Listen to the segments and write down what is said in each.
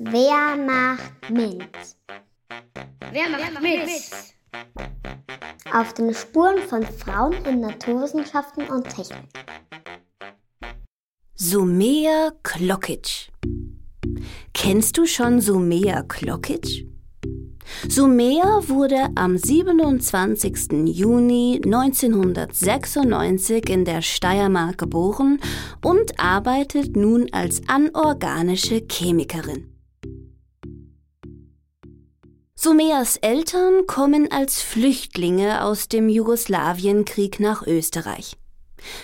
Wer macht mit? Wer macht mit? Auf den Spuren von Frauen in Naturwissenschaften und Technik. Sumea Klokic. Kennst du schon Sumea Klokic? Sumea wurde am 27. Juni 1996 in der Steiermark geboren und arbeitet nun als anorganische Chemikerin. Sumeas Eltern kommen als Flüchtlinge aus dem Jugoslawienkrieg nach Österreich.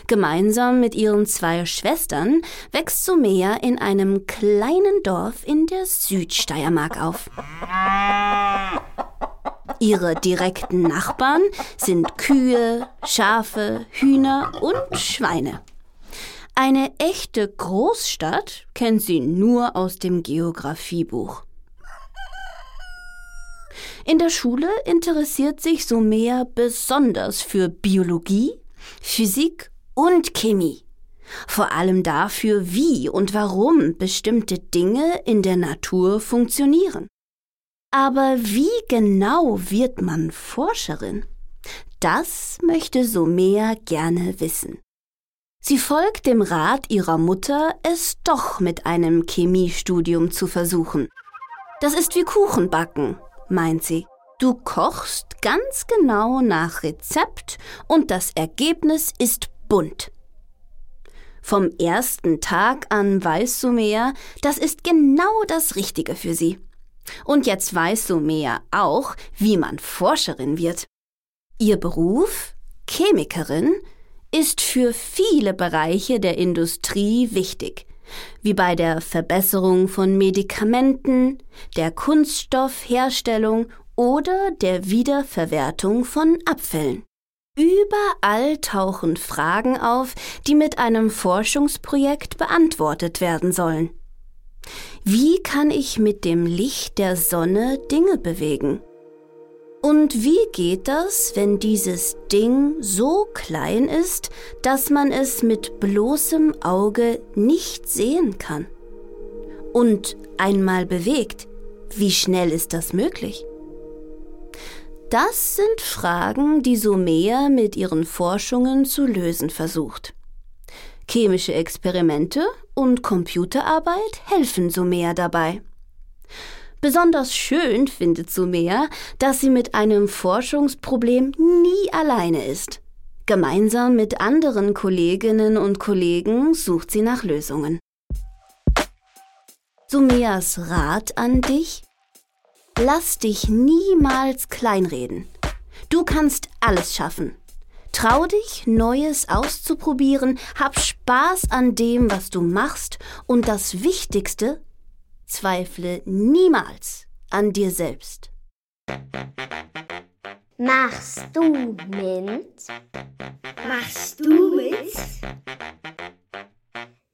Gemeinsam mit ihren zwei Schwestern wächst Sumea in einem kleinen Dorf in der Südsteiermark auf. Ihre direkten Nachbarn sind Kühe, Schafe, Hühner und Schweine. Eine echte Großstadt kennt sie nur aus dem Geographiebuch. In der Schule interessiert sich Sumea besonders für Biologie, Physik und Chemie. Vor allem dafür, wie und warum bestimmte Dinge in der Natur funktionieren. Aber wie genau wird man Forscherin? Das möchte Sumea gerne wissen. Sie folgt dem Rat ihrer Mutter, es doch mit einem Chemiestudium zu versuchen. Das ist wie Kuchenbacken meint sie. Du kochst ganz genau nach Rezept und das Ergebnis ist bunt. Vom ersten Tag an weiß Sumea, das ist genau das Richtige für sie. Und jetzt weiß Sumea auch, wie man Forscherin wird. Ihr Beruf, Chemikerin, ist für viele Bereiche der Industrie wichtig wie bei der Verbesserung von Medikamenten, der Kunststoffherstellung oder der Wiederverwertung von Abfällen. Überall tauchen Fragen auf, die mit einem Forschungsprojekt beantwortet werden sollen. Wie kann ich mit dem Licht der Sonne Dinge bewegen? Und wie geht das, wenn dieses Ding so klein ist, dass man es mit bloßem Auge nicht sehen kann? Und einmal bewegt, wie schnell ist das möglich? Das sind Fragen, die Sumea mit ihren Forschungen zu lösen versucht. Chemische Experimente und Computerarbeit helfen Sumea dabei. Besonders schön findet Sumea, dass sie mit einem Forschungsproblem nie alleine ist. Gemeinsam mit anderen Kolleginnen und Kollegen sucht sie nach Lösungen. Sumeas Rat an dich? Lass dich niemals kleinreden. Du kannst alles schaffen. Trau dich, Neues auszuprobieren, hab Spaß an dem, was du machst und das Wichtigste, Zweifle niemals an dir selbst. Machst du mit? Machst du mit?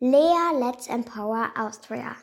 Lea Let's Empower Austria.